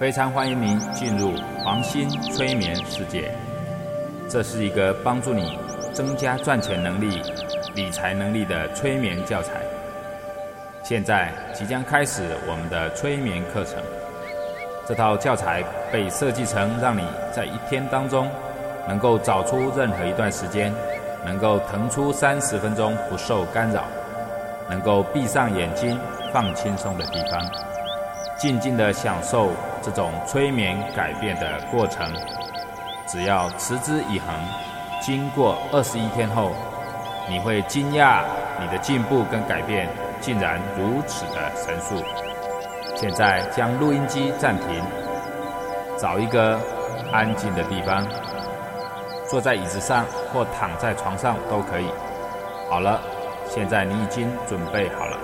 非常欢迎您进入黄心催眠世界。这是一个帮助你增加赚钱能力、理财能力的催眠教材。现在即将开始我们的催眠课程。这套教材被设计成让你在一天当中能够找出任何一段时间，能够腾出三十分钟不受干扰，能够闭上眼睛放轻松的地方，静静的享受。这种催眠改变的过程，只要持之以恒，经过二十一天后，你会惊讶你的进步跟改变竟然如此的神速。现在将录音机暂停，找一个安静的地方，坐在椅子上或躺在床上都可以。好了，现在你已经准备好了，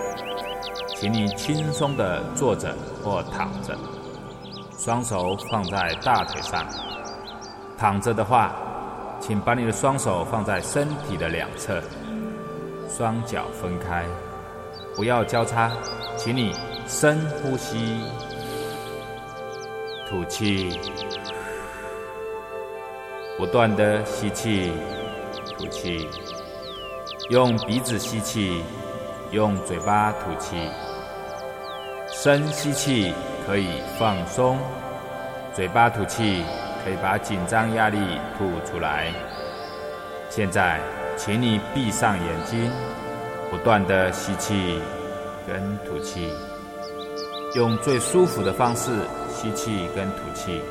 请你轻松的坐着或躺着。双手放在大腿上，躺着的话，请把你的双手放在身体的两侧，双脚分开，不要交叉，请你深呼吸，吐气，不断的吸气，吐气，用鼻子吸气，用嘴巴吐气，深吸气。可以放松，嘴巴吐气，可以把紧张压力吐出来。现在，请你闭上眼睛，不断的吸气跟吐气，用最舒服的方式吸气跟吐气。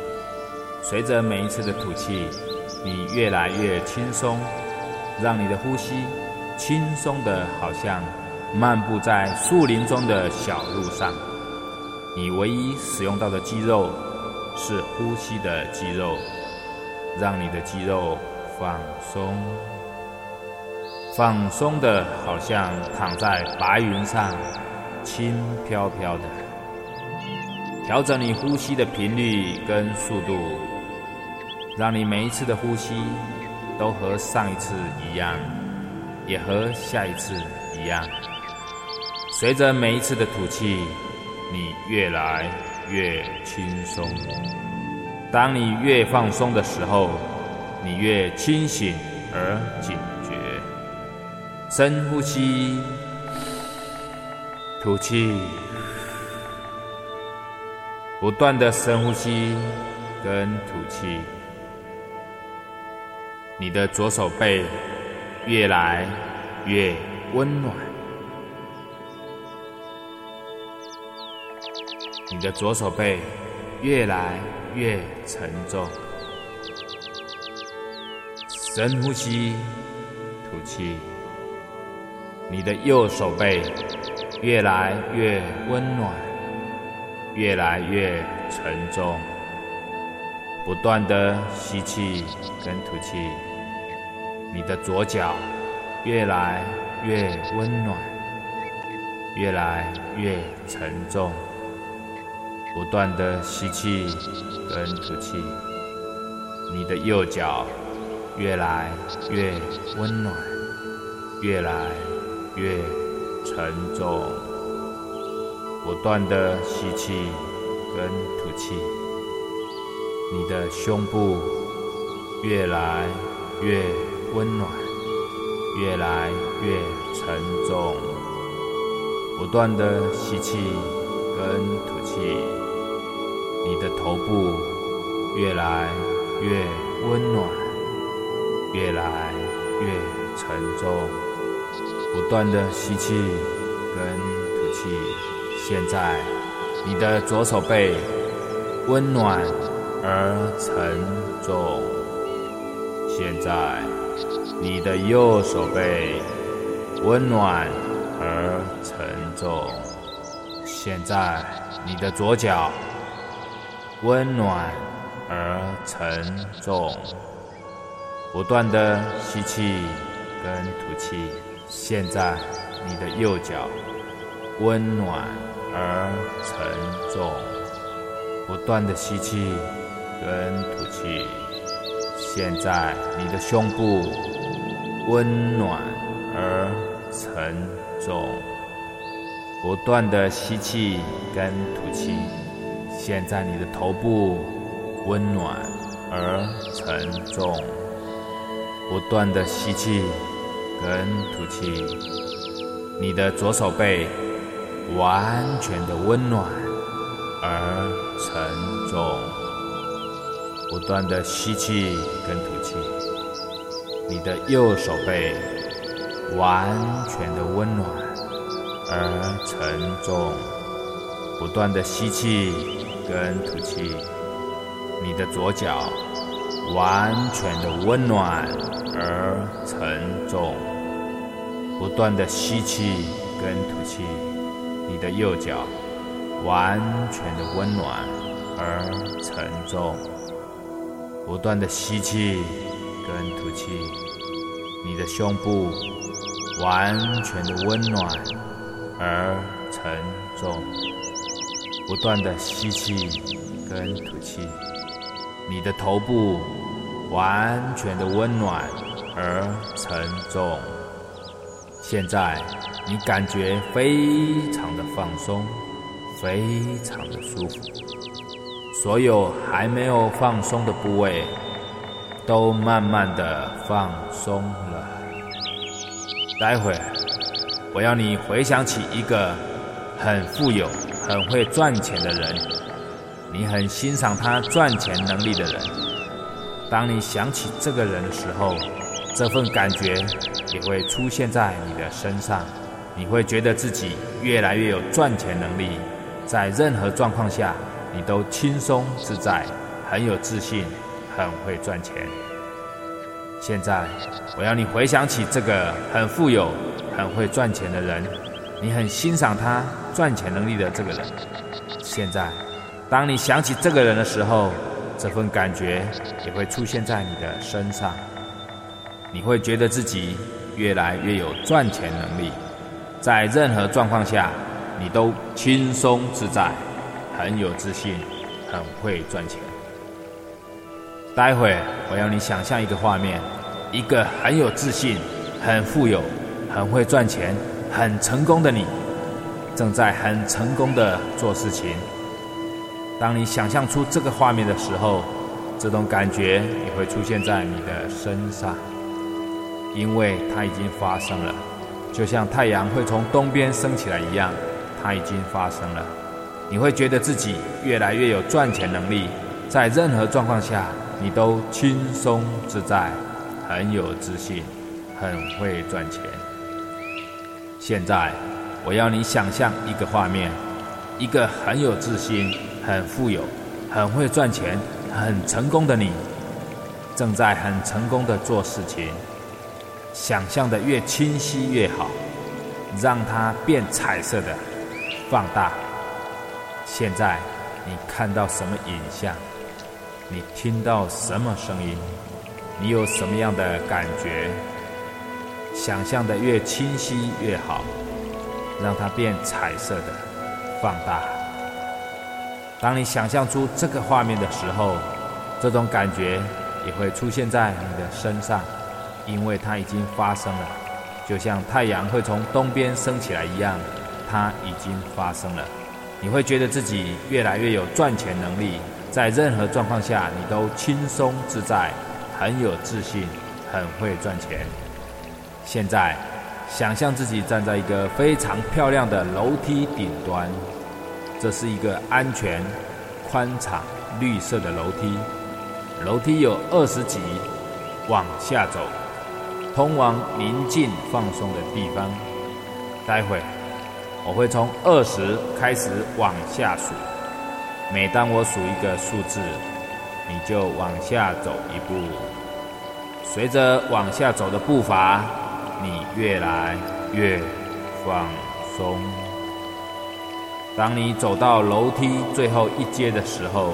随着每一次的吐气，你越来越轻松，让你的呼吸轻松的，好像漫步在树林中的小路上。你唯一使用到的肌肉是呼吸的肌肉，让你的肌肉放松，放松的好像躺在白云上，轻飘飘的。调整你呼吸的频率跟速度，让你每一次的呼吸都和上一次一样，也和下一次一样。随着每一次的吐气。你越来越轻松。当你越放松的时候，你越清醒而警觉。深呼吸，吐气，不断的深呼吸跟吐气。你的左手背越来越温暖。你的左手背越来越沉重，深呼吸，吐气。你的右手背越来越温暖，越来越沉重。不断的吸气跟吐气，你的左脚越来越温暖，越来越沉重。不断的吸气跟吐气，你的右脚越来越温暖，越来越沉重。不断的吸气跟吐气，你的胸部越来越温暖，越来越沉重。不断的吸气跟吐气。的头部越来越温暖，越来越沉重。不断的吸气跟吐气。现在，你的左手背温暖而沉重。现在，你的右手背温暖而沉重。现在，你的左脚。温暖而沉重，不断的吸气跟吐气，现在你的右脚温暖而沉重，不断的吸气跟吐气。现在你的胸部温暖而沉重，不断的吸气跟吐气。现在你的头部温暖而沉重，不断的吸气。跟吐气，你的左手背完全的温暖而沉重，不断的吸气跟吐气，你的右手背完全的温暖而沉重，不断的吸气跟吐气，你的左脚完全的温暖。而沉重，不断的吸气跟吐气，你的右脚完全的温暖而沉重，不断的吸气跟吐气，你的胸部完全的温暖而沉重，不断的吸气跟吐气，你的头部完全的温暖。而沉重。现在你感觉非常的放松，非常的舒服。所有还没有放松的部位，都慢慢的放松了。待会我要你回想起一个很富有、很会赚钱的人，你很欣赏他赚钱能力的人。当你想起这个人的时候，这份感觉也会出现在你的身上，你会觉得自己越来越有赚钱能力，在任何状况下你都轻松自在，很有自信，很会赚钱。现在我要你回想起这个很富有、很会赚钱的人，你很欣赏他赚钱能力的这个人。现在，当你想起这个人的时候，这份感觉也会出现在你的身上。你会觉得自己越来越有赚钱能力，在任何状况下，你都轻松自在，很有自信，很会赚钱。待会我要你想象一个画面，一个很有自信、很富有、很会赚钱、很成功的你，正在很成功的做事情。当你想象出这个画面的时候，这种感觉也会出现在你的身上。因为它已经发生了，就像太阳会从东边升起来一样，它已经发生了。你会觉得自己越来越有赚钱能力，在任何状况下你都轻松自在，很有自信，很会赚钱。现在，我要你想象一个画面：一个很有自信、很富有、很会赚钱、很成功的你，正在很成功的做事情。想象的越清晰越好，让它变彩色的放大。现在你看到什么影像？你听到什么声音？你有什么样的感觉？想象的越清晰越好，让它变彩色的放大。当你想象出这个画面的时候，这种感觉也会出现在你的身上。因为它已经发生了，就像太阳会从东边升起来一样，它已经发生了。你会觉得自己越来越有赚钱能力，在任何状况下你都轻松自在，很有自信，很会赚钱。现在，想象自己站在一个非常漂亮的楼梯顶端，这是一个安全、宽敞、绿色的楼梯，楼梯有二十级，往下走。通往宁静放松的地方。待会我会从二十开始往下数，每当我数一个数字，你就往下走一步。随着往下走的步伐，你越来越放松。当你走到楼梯最后一阶的时候，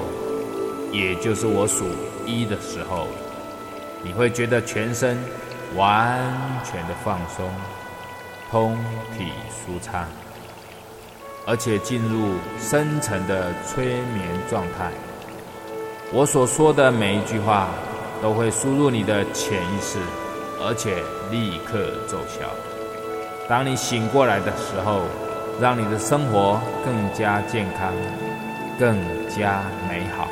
也就是我数一的时候，你会觉得全身。完全的放松，通体舒畅，而且进入深层的催眠状态。我所说的每一句话都会输入你的潜意识，而且立刻奏效。当你醒过来的时候，让你的生活更加健康，更加美好。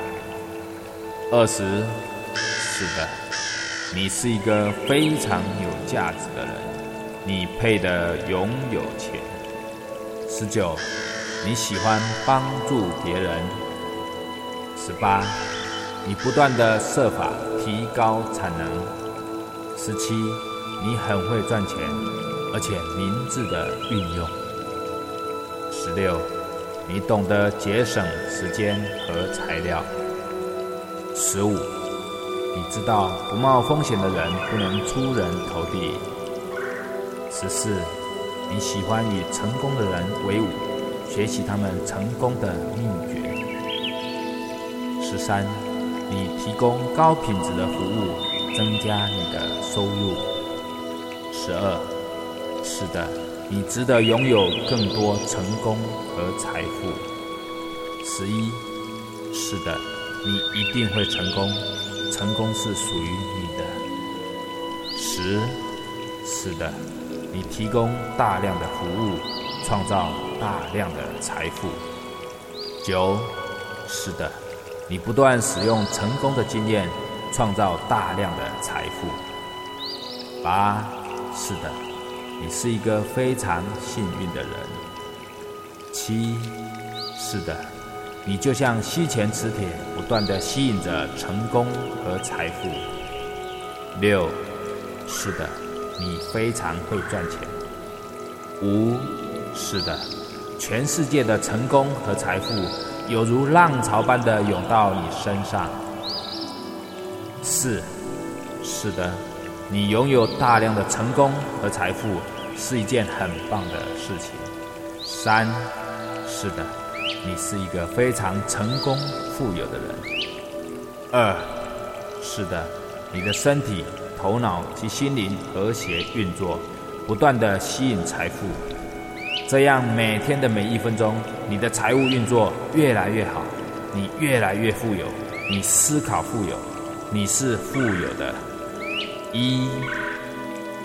二十，是的，你是一个非常有价值的人，你配得拥有钱。十九，你喜欢帮助别人。十八，你不断的设法提高产能。十七，你很会赚钱，而且明智的运用。十六，你懂得节省时间和材料。十五，你知道不冒风险的人不能出人头地。十四，你喜欢与成功的人为伍，学习他们成功的秘诀。十三，你提供高品质的服务，增加你的收入。十二，是的，你值得拥有更多成功和财富。十一，是的。你一定会成功，成功是属于你的。十，是的，你提供大量的服务，创造大量的财富。九，是的，你不断使用成功的经验，创造大量的财富。八，是的，你是一个非常幸运的人。七，是的。你就像吸钱磁铁，不断的吸引着成功和财富。六，是的，你非常会赚钱。五，是的，全世界的成功和财富有如浪潮般的涌到你身上。四，是的，你拥有大量的成功和财富是一件很棒的事情。三，是的。你是一个非常成功、富有的人。二，是的，你的身体、头脑及心灵和谐运作，不断的吸引财富。这样每天的每一分钟，你的财务运作越来越好，你越来越富有，你思考富有，你是富有的。一，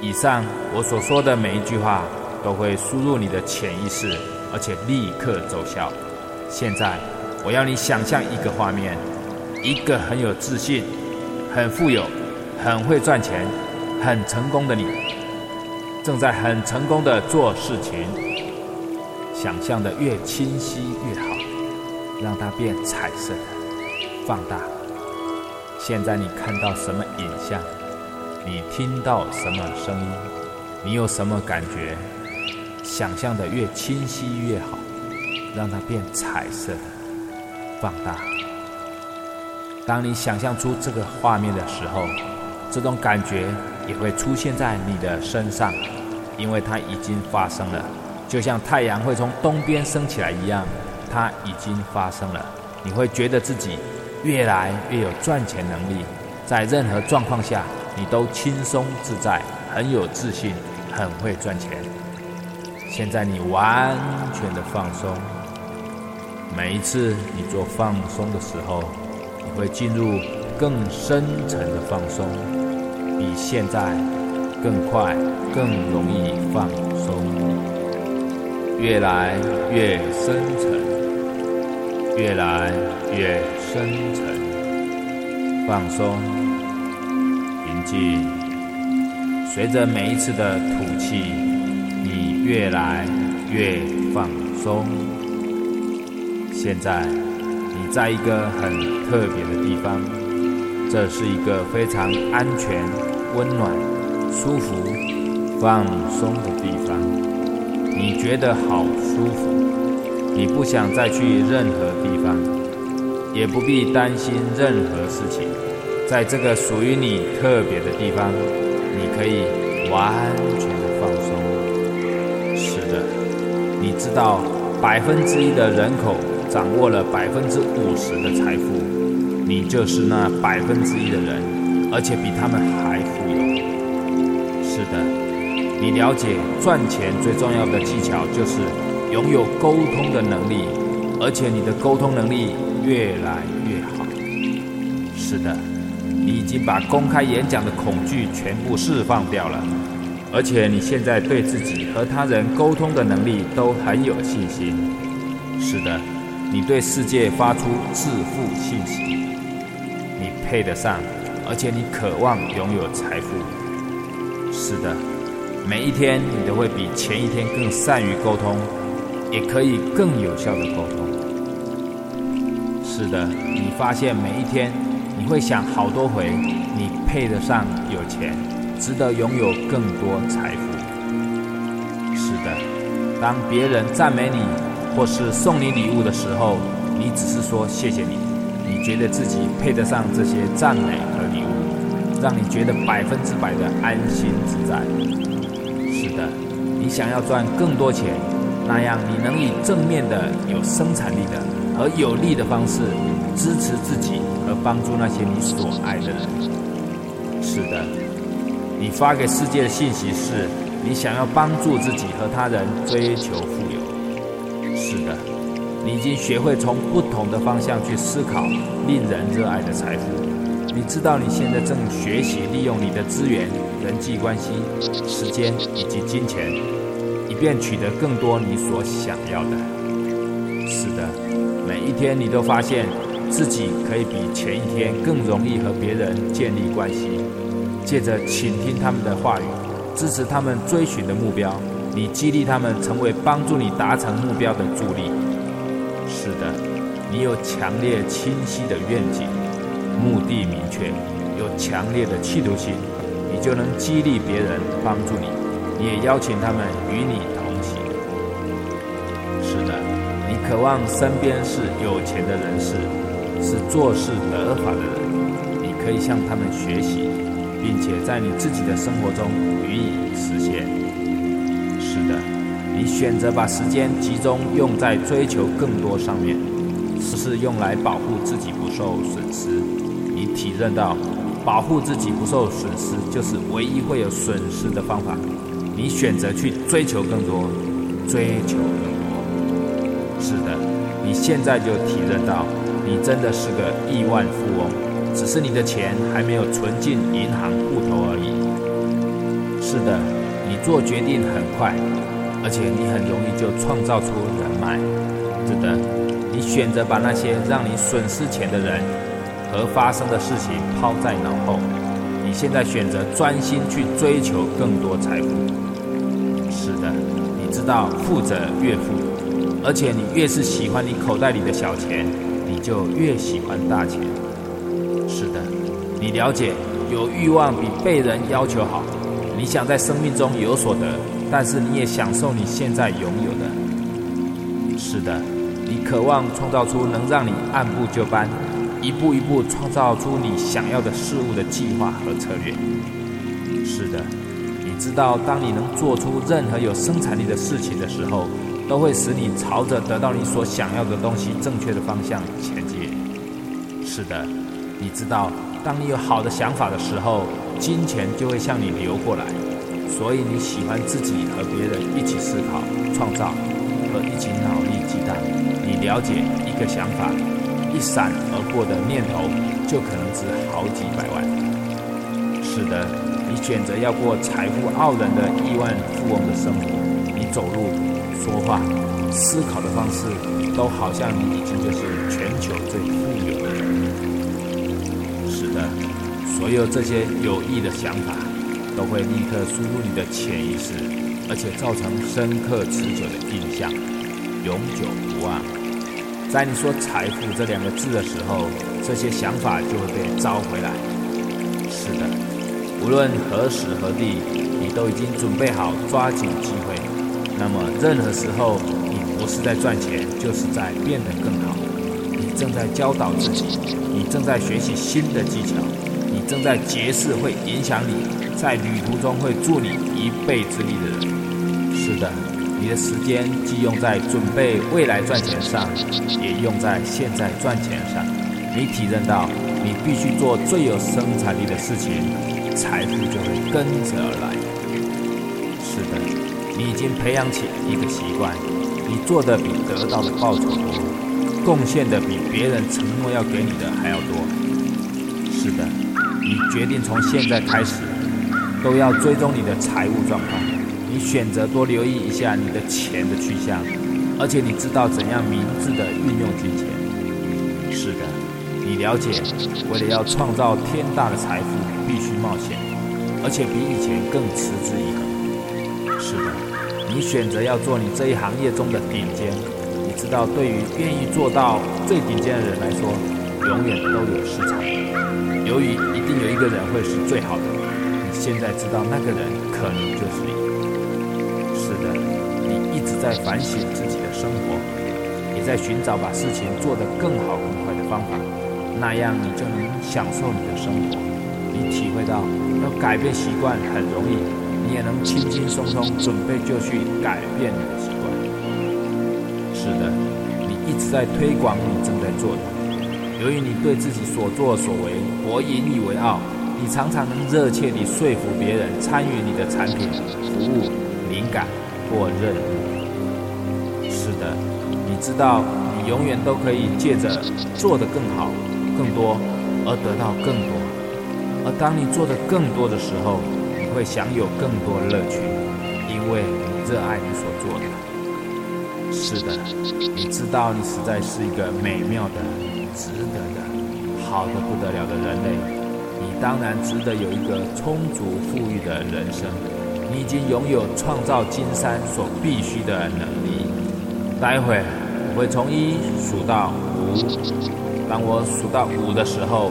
以上我所说的每一句话，都会输入你的潜意识，而且立刻奏效。现在，我要你想象一个画面：一个很有自信、很富有、很会赚钱、很成功的你，正在很成功的做事情。想象的越清晰越好，让它变彩色，放大。现在你看到什么影像？你听到什么声音？你有什么感觉？想象的越清晰越好。让它变彩色的，放大。当你想象出这个画面的时候，这种感觉也会出现在你的身上，因为它已经发生了，就像太阳会从东边升起来一样，它已经发生了。你会觉得自己越来越有赚钱能力，在任何状况下你都轻松自在，很有自信，很会赚钱。现在你完全的放松。每一次你做放松的时候，你会进入更深层的放松，比现在更快、更容易放松，越来越深层，越来越深沉，放松、平静。随着每一次的吐气，你越来越放松。现在，你在一个很特别的地方，这是一个非常安全、温暖、舒服、放松的地方。你觉得好舒服，你不想再去任何地方，也不必担心任何事情。在这个属于你特别的地方，你可以完全的放松。是的，你知道百分之一的人口。掌握了百分之五十的财富，你就是那百分之一的人，而且比他们还富有。是的，你了解赚钱最重要的技巧就是拥有沟通的能力，而且你的沟通能力越来越好。是的，你已经把公开演讲的恐惧全部释放掉了，而且你现在对自己和他人沟通的能力都很有信心。是的，你对世界发出致富信息，你配得上，而且你渴望拥有财富。是的。每一天，你都会比前一天更善于沟通，也可以更有效的沟通。是的，你发现每一天，你会想好多回，你配得上有钱，值得拥有更多财富。是的，当别人赞美你或是送你礼物的时候，你只是说谢谢你，你觉得自己配得上这些赞美和礼物，让你觉得百分之百的安心自在。是的，你想要赚更多钱，那样你能以正面的、有生产力的和有利的方式支持自己和帮助那些你所爱的人。是的，你发给世界的。信息是你想要帮助自己和他人追求富有。是的，你已经学会从不同的。方向去思考令人热爱的。财富。你知道你现在正学习利用你的。资源、人际关系、时间以及金钱，以便取得更多你所想要的。是的，天你都发现自己可以比前一天更容易和别人建立关系。借着倾听他们的话语，支持他们追寻的目标，你激励他们成为帮助你达成目标的助力。是的，你有强烈清晰的愿景。目的明确，有强烈的企图心，你就能激励别人帮助你，你也邀请他们与你渴望身边是有钱的人士，是做事得法的人，你可以向他们学习，并且在你自己的生活中予以实现。是的，你选择把时间集中用在追求更多上面，只是用来保护自己不受损失。你体认到，保护自己不受损失，就是唯一会有损失的方法。你选择去追求更多，追求。是的，你现在就体认到，你真的是个亿万富翁，只是你的钱还没有存进银行户头而已。是的，你做决定很快，而且你很容易就创造出人脉。是的，你选择把那些让你损失钱的人。和发生的事情抛在脑后，你现在选择专心去追求更多财富。是的，你知道富者越富，而且你越是喜欢你口袋里的小钱，你就越喜欢大钱。是的，你了解有欲望比被人要求好。你想在生命中有所得，但是你也享受你现在拥有的。是的，你渴望创造出能让你按部就班。一步一步创造出你想要的事物的计划和策略。是的，你知道，当你能做出任何有生产力的事情的时候，都会使你朝着得到你所想要的东西正确的方向前进。是的，你知道，当你有好的想法的时候，金钱就会向你流过来。所以你喜欢自己和别人一起思考、创造和一起脑力激荡。你了解一个想法。一闪而过的念头，就可能值好几百万。是的，你选择要过财富傲人的亿万富翁的生活，你走路、说话、思考的方式，都好像你已经就是全球最富有的人。是的，所有这些有益的想法，都会立刻输入你的潜意识，而且造成深刻持久的印象，永久不忘。在你说“财富”这两个字的时候，这些想法就会被招回来。是的，无论何时何地，你都已经准备好抓紧机会。那么，任何时候，你不是在赚钱，就是在变得更好。你正在教导自己，你正在学习新的技巧，你正在结识会影响你，在旅途中会助你一臂之力的人。是的。你的时间既用在准备未来赚钱上，也用在现在赚钱上。你体认到，你必须做最有生产力的事情，财富就会跟着而来。培养起一个习惯，你做的比得到的报酬多，贡献的比别人承诺要给你的还要多。是的，你决定从现在开始都要追踪你的财务状况，你选择多留意一下你的钱的去向，而且你知道怎样明智的运用金钱。是的，你了解，为了要创造天大的财富，必须冒险，而且比以前更持之以恒。是的，你选择要做你这一行业中的顶尖。你知道，对于愿意做到最顶尖的人来说，永远都有市场。由于一定有一个人会是最好的，你现在知道那个人可能就是你。是的，你一直在反省自己的生活，也在寻找把事情做得更好更快的方法，那样你就能享受你的生活。你体会到要改变习惯很容易。你也能轻轻松松准备就去改变你的习惯。是的，你一直在推广你正在做的。由于你对自己所作所为我引以为傲，你常常能热切地说服别人参与你的产品、服务、灵感或任务。是的，你知道你永远都可以借着做得更好、更多而得到更多。而当你做得更多的时候，会享有更多乐趣，因为你热爱你所做的。是的，你知道你实在是一个美妙的、值得的、好的不得了的人类。你当然值得有一个充足富裕的人生。你已经拥有创造金山所必须的能力。待会我会从一数到五，当我数到五的时候，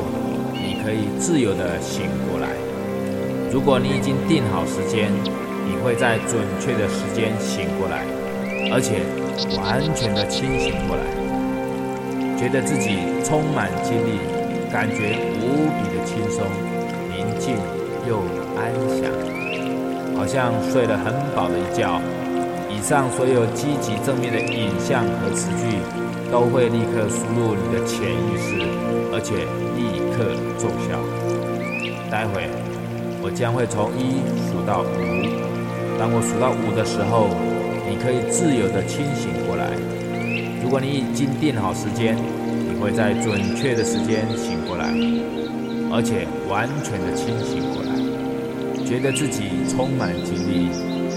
你可以自由的醒。如果你已经定好时间，你会在准确的时间醒过来，而且完全的清醒过来，觉得自己充满精力，感觉无比的轻松、宁静又安详，好像睡了很饱的一觉。以上所有积极正面的影像和词句，都会立刻输入你的潜意识，而且立刻奏效。待会。我将会从一数到五，当我数到五的时候，你可以自由的清醒过来。如果你已经定好时间，你会在准确的时间醒过来，而且完全的清醒过来，觉得自己充满精力，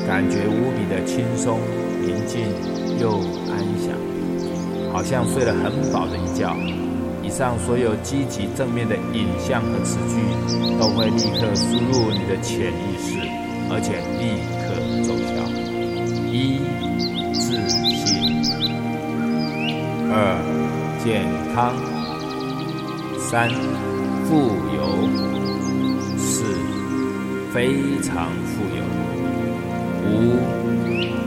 感觉无比的轻松、宁静又安详，好像睡了很饱的一觉。以上所有积极正面的影像和词句，都会立刻输入你的潜意识，而且立刻奏效。一、自信；二、健康；三、富有；四、非常富有；五、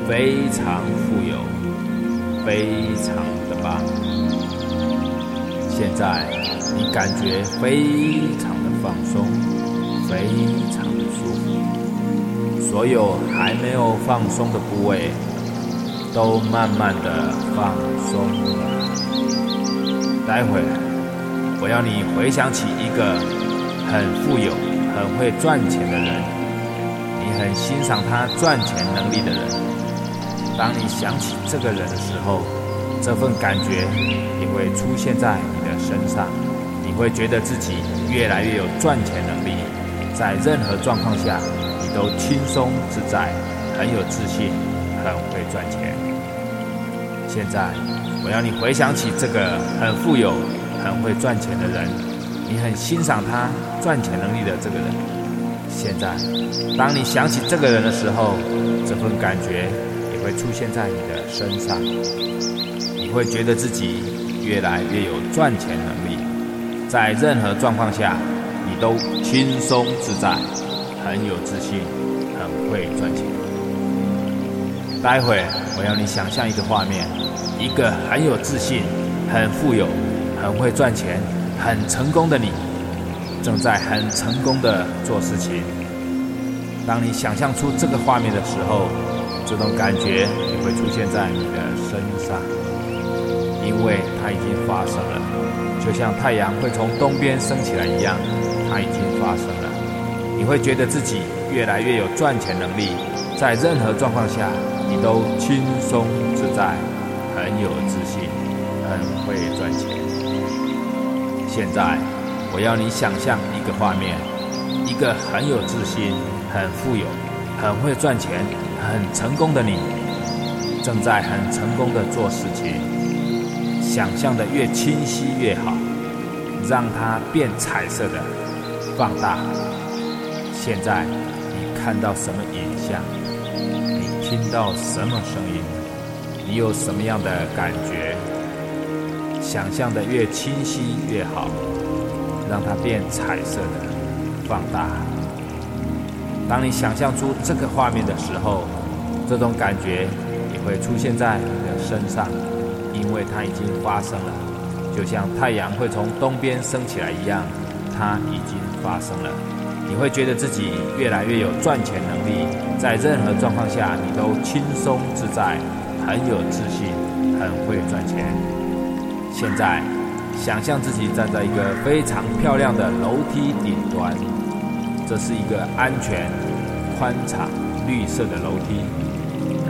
非常富有，非常的棒。现在你感觉非常的放松，非常的舒服，所有还没有放松的部位都慢慢的放松了。待会我要你回想起一个很富有、很会赚钱的人，你很欣赏他赚钱能力的人。当你想起这个人的时候，这份感觉也会出现在你的身上，你会觉得自己越来越有赚钱能力，在任何状况下你都轻松自在，很有自信，很会赚钱。现在我要你回想起这个很富有、很会赚钱的人，你很欣赏他赚钱能力的这个人。现在，当你想起这个人的时候，这份感觉也会出现在你的身上。你会觉得自己越来越有赚钱能力，在任何状况下，你都轻松自在，很有自信，很会赚钱。待会我要你想象一个画面，一个很有自信、很富有、很会赚钱、很成功的你，正在很成功的做事情。当你想象出这个画面的时候，这种感觉也会出现在你的身上。因为它已经发生了，就像太阳会从东边升起来一样，它已经发生了。你会觉得自己越来越有赚钱能力，在任何状况下你都轻松自在，很有自信，很会赚钱。现在，我要你想象一个画面：一个很有自信、很富有、很会赚钱、很成功的你，正在很成功的做事情。想象的越清晰越好，让它变彩色的放大。现在你看到什么影像？你听到什么声音？你有什么样的感觉？想象的越清晰越好，让它变彩色的放大。当你想象出这个画面的时候，这种感觉也会出现在你的身上，因为它已经发生了，就像太阳会从东边升起来一样，它已经发生了。你会觉得自己越来越有赚钱能力，在任何状况下你都轻松自在，很有自信，很会赚钱。现在，想象自己站在一个非常漂亮的楼梯顶端，这是一个安全、宽敞、绿色的楼梯。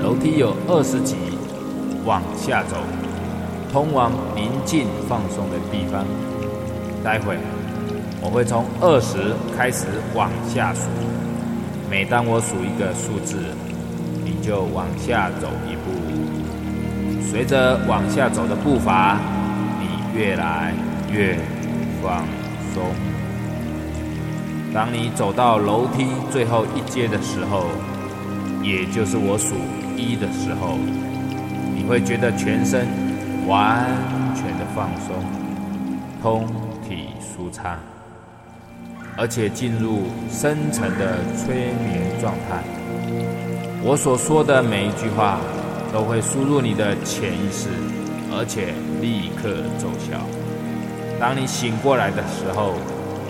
楼梯有二十级，往下走，通往宁静放松的地方。待会。我会从二十开始往下数，每当我数一个数字，你就往下走一步。随着往下走的步伐，你越来越放松。当你走到楼梯最后一阶的时候，也就是我数一的时候，你会觉得全身完全的放松，通体舒畅。而且进入深层的催眠状态。我所说的每一句话都会输入你的潜意识，而且立刻奏效。当你醒过来的时候，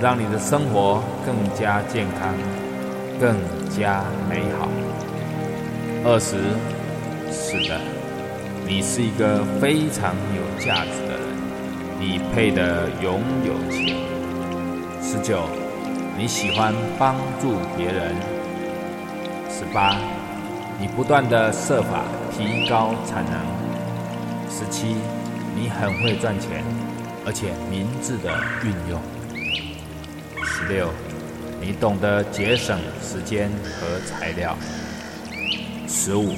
让你的生活更加健康，更加美好。二十，是的，你是一个非常有价值的人，你配得拥有钱。十九。你喜欢帮助别人。十八，你不断的设法提高产能。十七，你很会赚钱，而且明智的运用。十六，你懂得节省时间和材料。十五，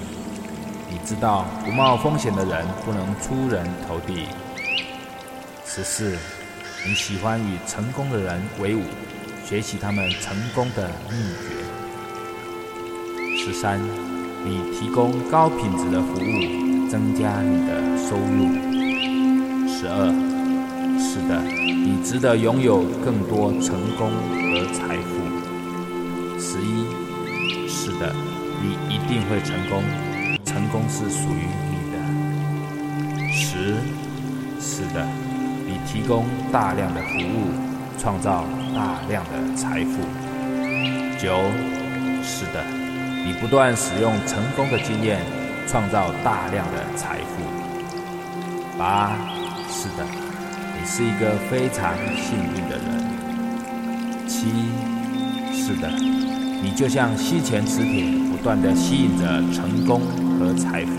你知道不冒风险的人不能出人头地。十四，你喜欢与成功的人为伍。学习他们成功的秘诀。十三，你提供高品质的服务，增加你的收入。十二，是的，你值得拥有更多成功和财富。十一，是的，你一定会成功，功是属于你的。十，是的，你提供大量的服务，创造。大量的财富。九，是的，你不断使用成功的经验，创造大量的财富。八，是的，你是一个非常幸运的人。七，是的，你就像吸钱磁铁，不断的吸引着成功和财富。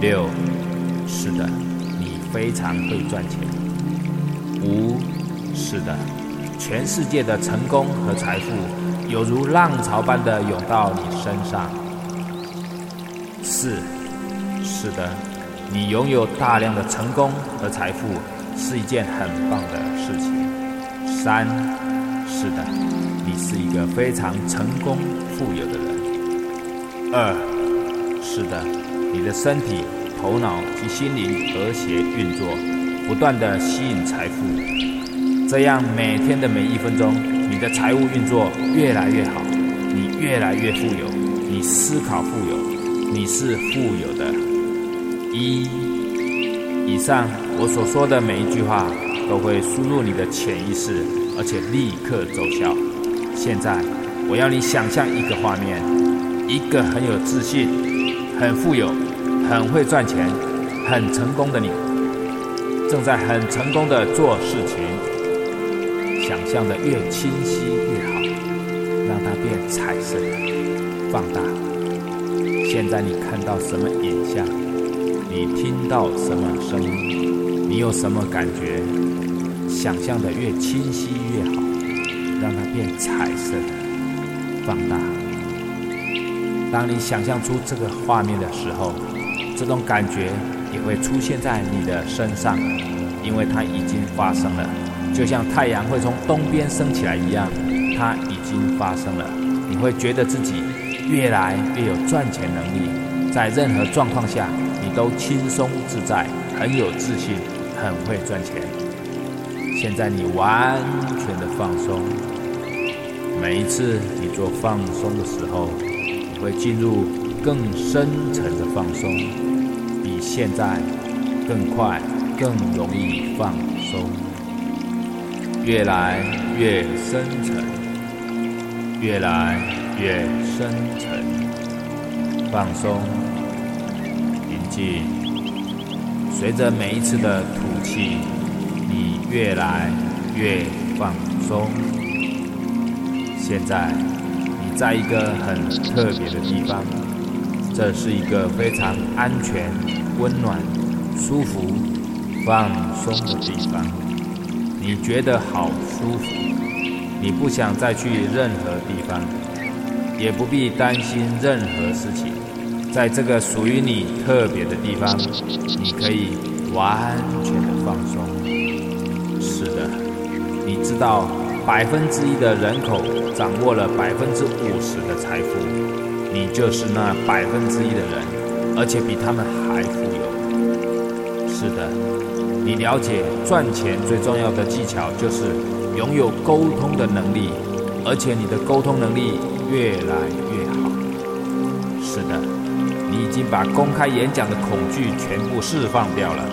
六，是的，你非常会赚钱。五，是的。全世界的成功和财富，有如浪潮般的涌到你身上。四，是的，你拥有大量的成功和财富是一件很棒的事情。三，是的，你是一个非常成功富有的人。二，是的，你的身体、头脑及心灵和谐运作，不断的吸引财富。这样每天的每一分钟，你的财务运作越来越好，你越来越富有，你思考富有，你是富有的。一，以上我所说的每一句话都会输入你的潜意识，而且立刻奏效。现在，我要你想象一个画面：一个很有自信、很富有、很会赚钱、很成功的你，正在很成功的做事情。想象的越清晰越好，让它变彩色放大。现在你看到什么影像？你听到什么声音？你有什么感觉？想象的越清晰越好，让它变彩色放大。当你想象出这个画面的时候，这种感觉也会出现在你的身上，因为它已经发生了，就像太阳会从东边升起来一样，它已经发生了。你会觉得自己越来越有赚钱能力，在任何状况下你都轻松自在，很有自信，很会赚钱。现在你完全的放松，每一次你做放松的时候。会进入更深层的放松，比现在更快、更容易放松，越来越深沉，越来越深沉，放松、平静。随着每一次的吐气，你越来越放松。现在。在一个很特别的地方，这是一个非常安全、温暖、舒服、放松的地方。你觉得好舒服，你不想再去任何地方，也不必担心任何事情。在这个属于你特别的地方，你可以完全的放松。是的，你知道。百分之一的人口掌握了百分之五十的财富，你就是那百分之一的人，而且比他们还富有。是的，你了解赚钱最重要的技巧就是拥有沟通的能力，而且你的沟通能力越来越好。是的，你已经把公开演讲的恐惧全部释放掉了。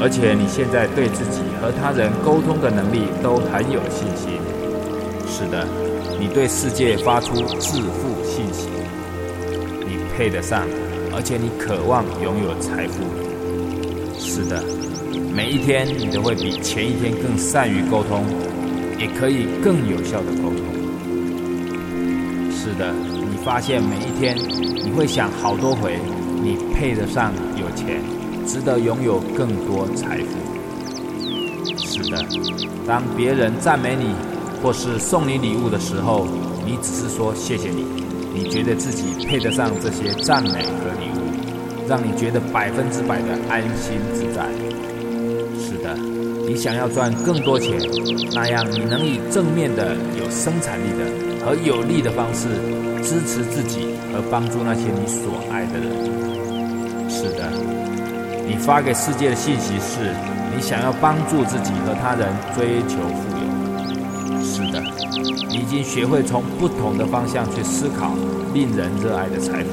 而且你现在对自己和他人沟通的能力都很有信心。是的，你对世界发出致富信息，你配得上，而且你渴望拥有财富。是的，每一天你都会比前一天更善于沟通，也可以更有效的沟通。是的，你发现每一天你会想好多回，你配得上有钱。值得拥有更多财富。是的，当别人赞美你或是送你礼物的时候，你只是说谢谢你。你觉得自己配得上这些赞美和礼物，让你觉得百分之百的安心自在。是的，你想要赚更多钱，那样你能以正面的、有生产力的和有利的方式支持自己和帮助那些你所爱的人。是的。你发给世界的信息是：你想要帮助自己和他人追求富有。是的，你已经学会从不同的方向去思考令人热爱的财富。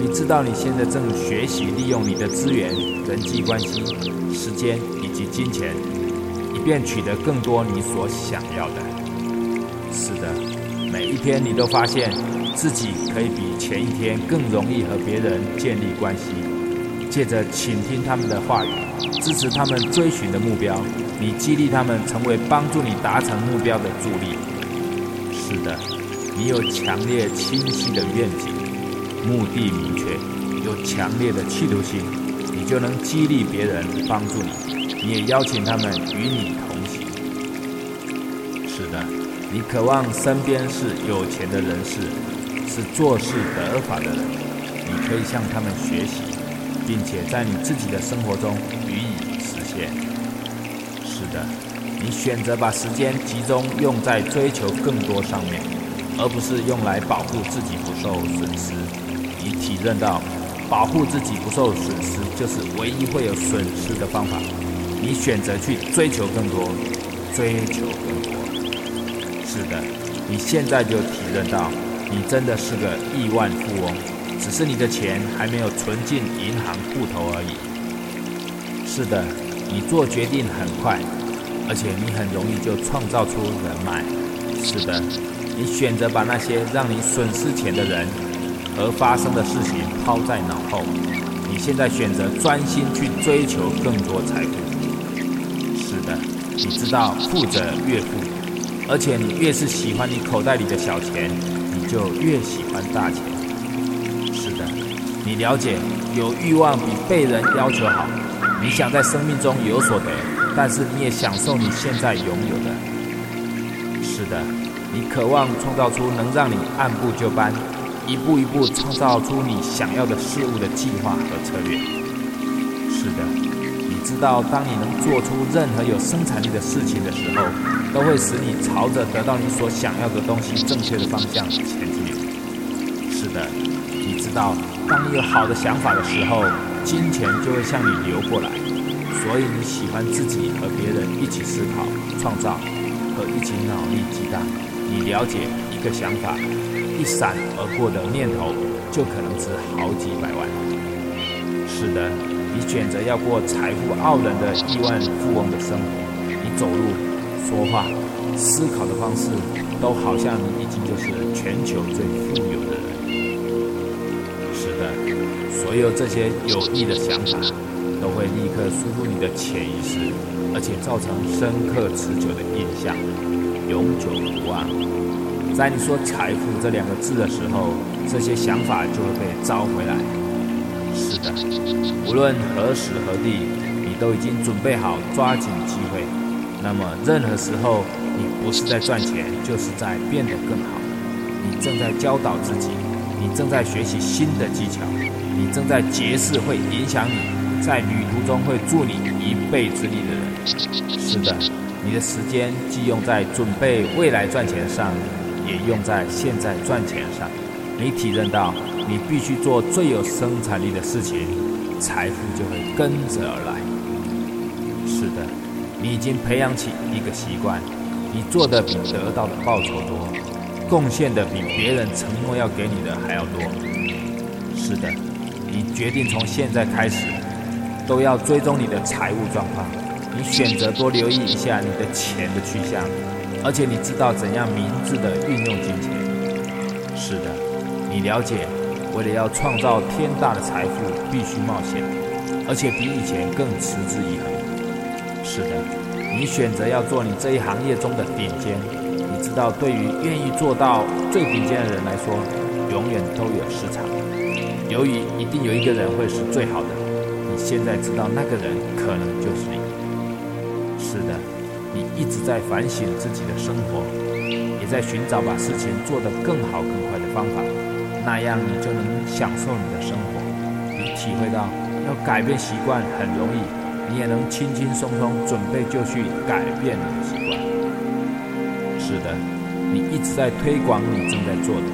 你知道你现在正学习利用你的资源、人际关系、时间以及金钱，以便取得更多你所想要的。是的，每一天你都发现自己可以比前一天更容易和别人建立关系。借着倾听他们的话语，支持他们追寻的目标，你激励他们成为帮助你达成目标的助力。是的，你有强烈清晰的愿景，目的明确，有强烈的企图心，你就能激励别人帮助你。你也邀请他们与你同行。是的，你渴望身边是有钱的人士，是做事得法的人，你可以向他们学习。并且在你自己的生活中予以实现。是的，你选择把时间集中用在追求更多上面，而不是用来保护自己不受损失。你体认到，保护自己不受损失就是唯一会有损失的方法。你选择去追求更多，追求更多。是的，你现在就体认到，你真的是个亿万富翁。只是你的钱还没有存进银行户头而已。是的，你做决定很快，而且你很容易就创造出人脉。是的，你选择把那些让你损失钱的人和发生的事情抛在脑后。你现在选择专心去追求更多财富。是的，你知道富者越富，而且你越是喜欢你口袋里的小钱，你就越喜欢大钱。了解有欲望比被人要求好。你想在生命中有所得，但是你也享受你现在拥有的。是的，你渴望创造出能让你按部就班。一步一步创造出你想要的事物的计划和策略。是的，你知道，当你能做出任何有生产力的事情的时候，都会使你朝着得到你所想要的东西正确的方向前进。是的，你知道，当你有好的想法的时候，金钱就会向你流过来。所以你喜欢自己和别人一起思考、创造和一起脑力激荡。你了解一个想法。一闪而过的念头，就可能值好几百万。是的，你选择要过财富傲人的亿万富翁的生活，你走路、说话、思考的方式，都好像你已经就是全球最富有有这些有益的想法，都会立刻输入你的潜意识，而且造成深刻持久的印象，永久不忘。在你说“财富”这两个字的时候，这些想法就会被召回来。是的，无论何时何地，你都已经准备好抓紧机会。那么，任何时候，你不是在赚钱，就是在变得更好。你正在教导自己，你正在学习新的技巧，你正在结识会影响你在旅途中会助你一臂之力的人。是的，你的时间既用在准备未来赚钱上。也用在现在赚钱上，你体认到你必须做最有生产力的事情，财富就会跟着而来。是的，你已经培养起一个习惯，你做的比得到的报酬多，贡献的比别人承诺要给你的还要多。是的，你决定从现在开始都要追踪你的财务状况，你选择多留意一下你的钱的去向。而且你知道怎样明智的运用金钱？是的，你了解，为了要创造天大的财富，必须冒险，而且比以前更持之以恒。是的，你选择要做你这一行业中的顶尖。你知道，对于愿意做到最顶尖的人来说，永远都有市场。由于一定有一个人会是最好的，你现在知道那个人可能就是你。是的。你一直在反省自己的生活，也在寻找把事情做得更好更快的方法，那样你就能享受你的生活。你体会到要改变习惯很容易，你也能轻轻松松准备就去改变你的习惯。是的，你一直在推广你正在做的。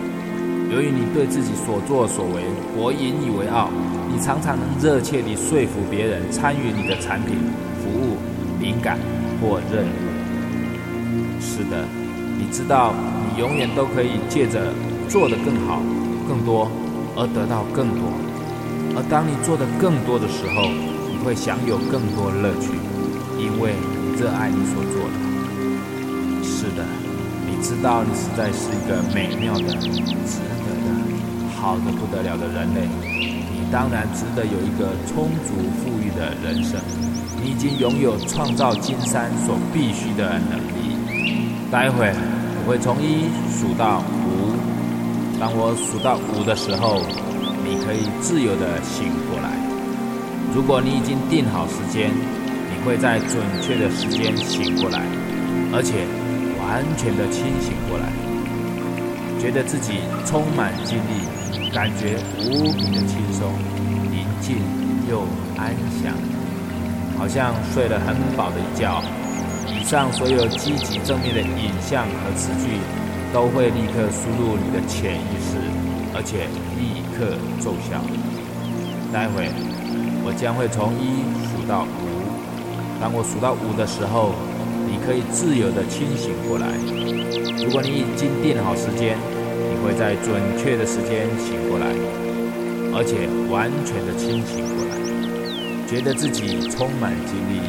由于你对自己所作所为我引以为傲，你常常能热切地说服别人参与你的产品、服务、灵感。或任务，是的，你知道，你永远都可以借着做得更好、更多而得到更多。而当你做得更多的时候，你会享有更多乐趣，因为你热爱你所做的。知道，你实在是一个美妙的、值得的、好的不得了的人类。你当然值得有一个充足富裕的人生。你已经拥有创造金山所必须的能力。待会我会从一数到五，当我数到五的时候，你可以自由的醒过来。如果你已经定好时间，你会在准确的时间醒过来，而且完全的清醒过来，觉得自己充满精力，感觉无比的轻松、宁静又安详。好像睡了很饱的一觉。以上所有积极正面的影像和词句，都会立刻输入你的潜意识，而且立刻奏效。待会我将会从一数到五，当我数到五的时候，可以自由的清醒过来。如果你已经定好时间，你会在准确的时间醒过来，而且完全的清醒过来。觉得自己充满精力，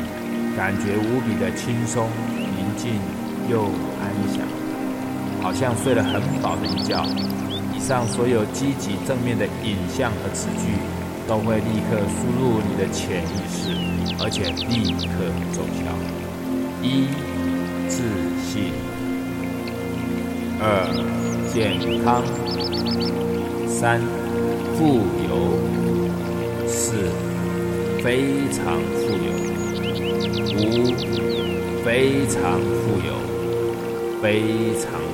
感觉无比的轻松、宁静又安详，好像睡了很饱的一觉。以上所有积极正面的影像和词句，都会立刻输入你的潜意识，而且立刻奏效。一、自信；二健康，三富有，四非常富有，五非常富有，非常。